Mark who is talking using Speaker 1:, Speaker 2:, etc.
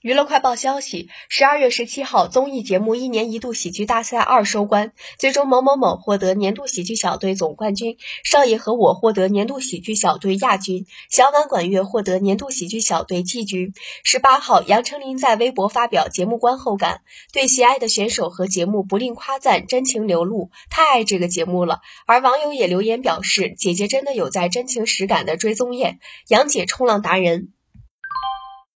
Speaker 1: 娱乐快报消息十二月十七号综艺节目一年一度喜剧大赛二收官最终某某某获得年度喜剧小队总冠军少爷和我获得年度喜剧小队亚军小婉管乐获得年度喜剧小队季军。十八号杨丞琳在微博发表节目观后感对喜爱的选手和节目不吝夸赞真情流露太爱这个节目了。而网友也留言表示姐姐真的有在真情实感的追踪艺杨姐冲浪达人。